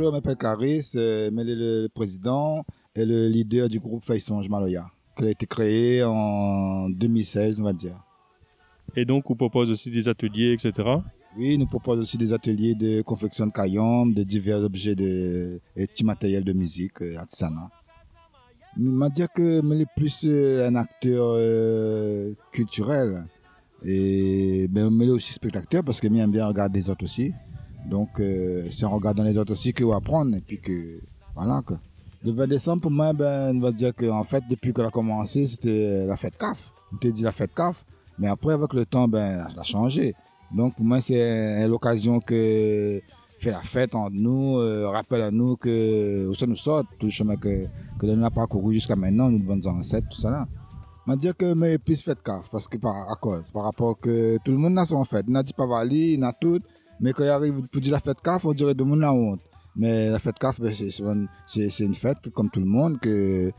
bonjour, je m'appelle Clarisse, euh, mais le, président et le leader du groupe Faisonge Maloya, qui a été créé en 2016, on va dire. Et donc, vous proposez aussi des ateliers, etc. Oui, nous proposons aussi des ateliers de confection de caillons, de divers objets de, et petits matériels de musique euh. Je m'a dire que je suis plus euh, un acteur euh, culturel et ben je suis aussi spectateur parce que j'aime bien regarder les autres aussi. Donc c'est en regardant les autres aussi que vous apprendre et puis que voilà que le 20 décembre pour moi ben on va dire que en fait depuis qu'elle a commencé c'était la fête CAF. On t'a dit la fête CAF mais après avec le temps ben ça a changé. Donc pour moi, c'est l'occasion que fait la fête entre nous, euh, rappelle à nous que où ça nous sort, tout le chemin que, que nous avons parcouru jusqu'à maintenant, nous bonnes ancêtres, tout ça là. Je dire que mais plus fête CAF, parce que par, à cause, par rapport que tout le monde a son fête. Il n'a dit pas Vali, il a tout, mais quand il arrive pour dire la fête CAF, on dirait que tout le monde a honte. Mais la fête CAF, ben, c'est une fête comme tout le monde, que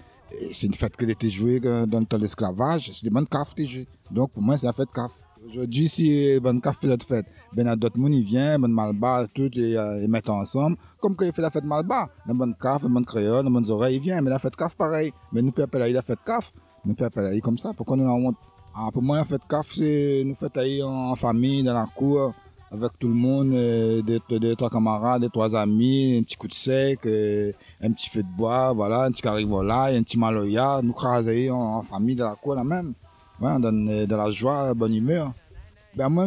c'est une fête qui a été jouée dans le temps de l'esclavage, c'est des bonnes CAF qui jouent. Donc pour moi, c'est la fête CAF. Aujourd'hui, si ben fait cette fête, ben à d'autres monde vient, ben malba, tout euh, ils mettent ensemble. Comme quand il fait la fête malba, dans bonne caf, bonne créole, dans bonnes oreilles, il vient, mais la fête caf pareil. Mais nous peut appeler la fête caf, nous peut appeler comme ça. Pourquoi nous avons honte? Ah, pour moi, la fête caf, c'est nous fête en, famille, dans la cour, avec tout le monde, euh, des, trois camarades, des trois amis, un petit coup de sec, euh, un petit feu de bois, voilà, un petit carivola, un petit maloya, nous craser en, famille, dans la cour, là même. Ouais, dans, dans la joie, la bonne humeur. Ben moi,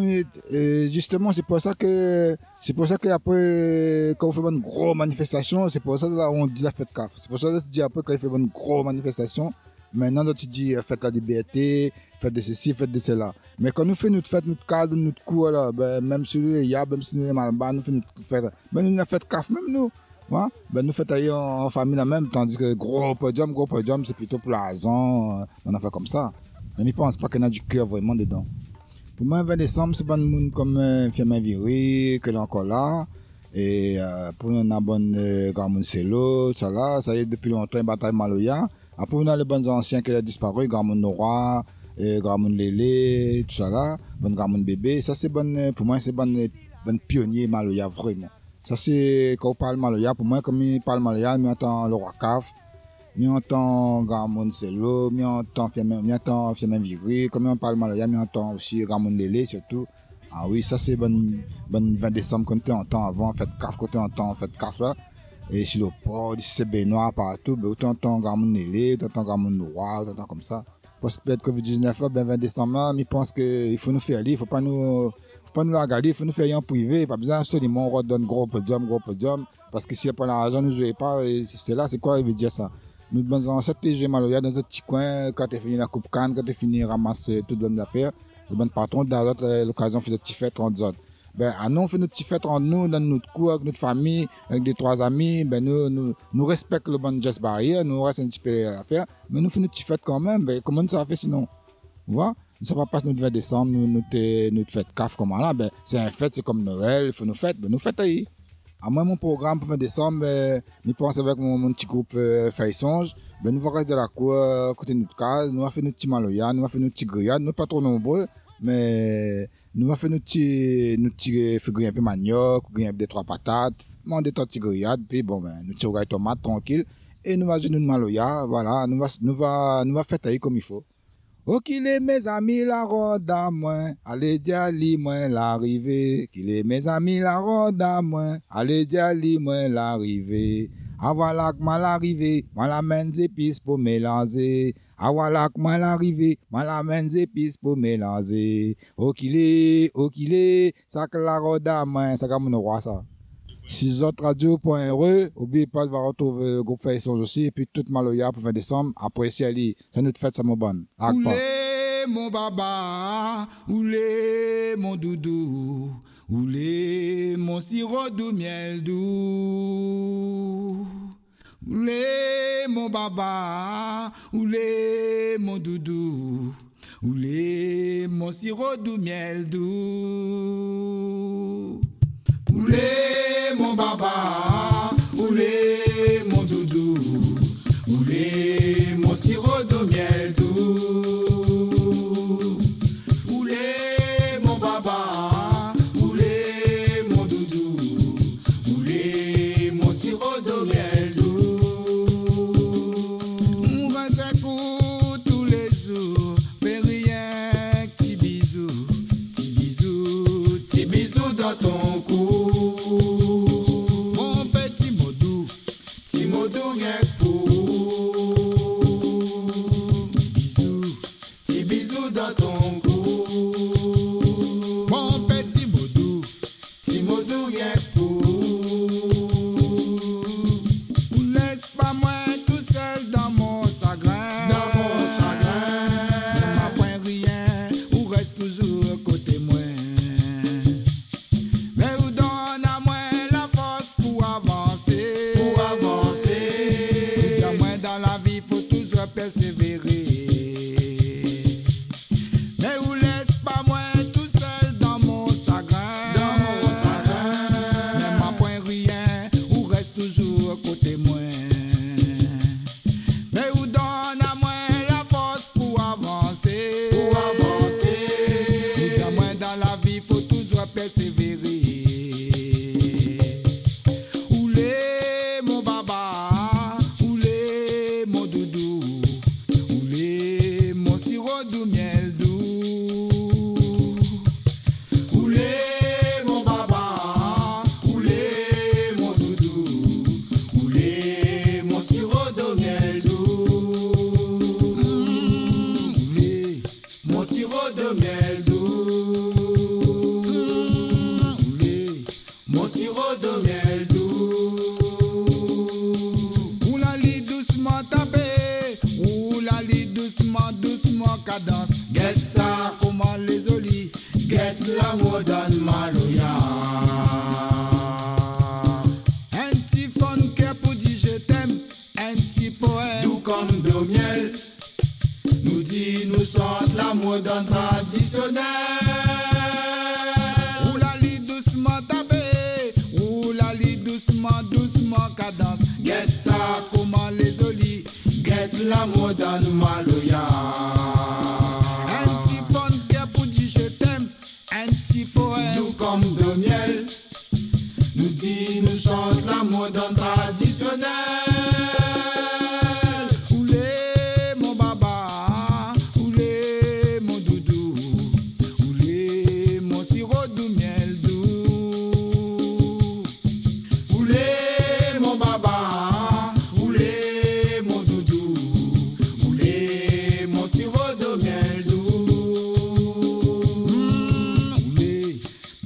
justement, c'est pour ça que c'est pour ça qu'après, quand on fait une grosse manifestation, c'est pour ça que là, on dit la fête CAF. C'est pour ça que se dit après, quand il fait une grosse manifestation, maintenant, tu dis fête la liberté, fête de ceci, fête de cela. Mais quand nous faisons notre fête, notre cadre, notre cours, là, ben, même si nous, a, même si nous, mal bas, nous faisons notre fête. Ben, nous, la fête CAF, même nous. Ouais? Ben, nous faisons en, en famille la même, tandis que gros podium, gros podium, c'est plutôt plaisant, euh, on a fait comme ça. Mais ne pense pas y a du cœur vraiment dedans. Pour moi, 20 décembre, c'est pas un monde comme euh, Viré, que est encore là. Et euh, pour nous, on a bon euh, Grand Celo, ça là, ça y est depuis longtemps, bataille Maloya. Après, on a les bons anciens qui ont disparu, Grand Nora, Grand Lélé, tout ça là, bon Grand Bébé. Ça, c'est bon, pour moi, c'est bon, bon pionnier Maloya, vraiment. Ça, c'est, quand on parle Maloya, pour moi, comme il parle Maloya, il entend le roi Caf, mi entend Ramon Celo, mi entend Fiamen, Viré, comme on parle Malaya, mi entend aussi Ramon Lélé surtout. Ah oui, ça c'est bon, bon 20 décembre quand tu entends avant, en fait, CAF, tu entends, en fait, CAF là. Et sur le port, c'est Benoît partout, ben, tu entends Ramon Lélé, tu entends Ramon Noir, tu entends comme ça. Parce que peut-être Covid-19 là, ben 20 décembre je pense qu'il faut nous faire aller, il faut pas nous, faut pas nous regarder, il faut nous faire en privé, pas besoin absolument, on redonne gros podium, gros podium, parce que s'il n'y a pas l'argent, nous jouez pas, et c'est là, c'est quoi, il veut dire ça? Nous bons ancêtres, j'ai mal dans un petit coin, quand tu fini la coupe canne, quand tu fini ramasser toutes les affaires, le bon patron, dans l'occasion, fait des petites fêtes entre autres. Ben, à nous, on fait nos petites fêtes entre nous, dans notre cour, avec notre famille, avec des trois amis, ben, nous, nous, nous respectons le bon geste barrière, nous reste un petit peu à faire, mais nous faisons nos petites fêtes quand même, ben, comment ça fait sinon? Vous voyez? Nous ne pas passer notre 20 décembre, nous, nous, notre fête CAF comme là, ben, c'est un fête, c'est comme Noël, il faut nous fêter, ben, nous fêtons. À moi, mon programme pour 20 décembre, ben, je pense avec mon, petit groupe euh, Songe. Ben, nous rester de la cour, euh, côté de notre case, nous allons faire notre petit maloya, nous allons faire notre petit grillade, nous pas trop nombreux, mais nous allons faire notre petit, notre petit un peu manioc, grillade des trois patates, manger trois petits grillades, puis bon, ben, nous tirons tomates tranquille, et nous allons notre maloya, voilà, nous allons, nous allons, nous allons faire comme il faut. Oh, qu'il est mes amis la ronde à moi, allez dire li moi l'arrivée. Qu'il est mes amis la ronde à moi, allez dire li moi l'arrivée. Ah voilà que mal arrivé, mal amène des épices pour mélanger. Que mal arrivé, mal amène épices pour mélanger. Est, qu'il est, ça que la à moi, ça comme roi ça. 6 autres radio.re, oubliez pas de retrouver le groupe Facebook aussi, et puis toute Maloya pour 20 décembre, après si elle ça nous fait ça mon bonne. Oulé mon baba, oulé mon doudou, oulé mon sirop de miel doux. Oulé mon baba, oulé mon doudou, oulé mon sirop de miel doux. cadence get ça comment les olives get l'amour donne malouya un petit fun que pour dire je t'aime. Un petit poème. Tout comme de miel. Nous dit nous sommes l'amour donne traditionnel. Ou la lit doucement tabé ou la lit doucement doucement cadence. Get ça comment les olives get l'amour donne malouya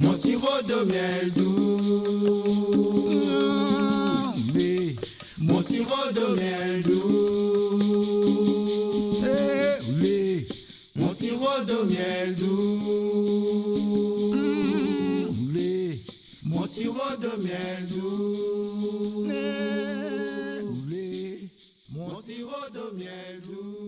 Mon sirop de miel doux. Mon sirop de miel doux. Mon sirop de miel doux. Mon sirop de miel doux. Mon sirop de miel doux.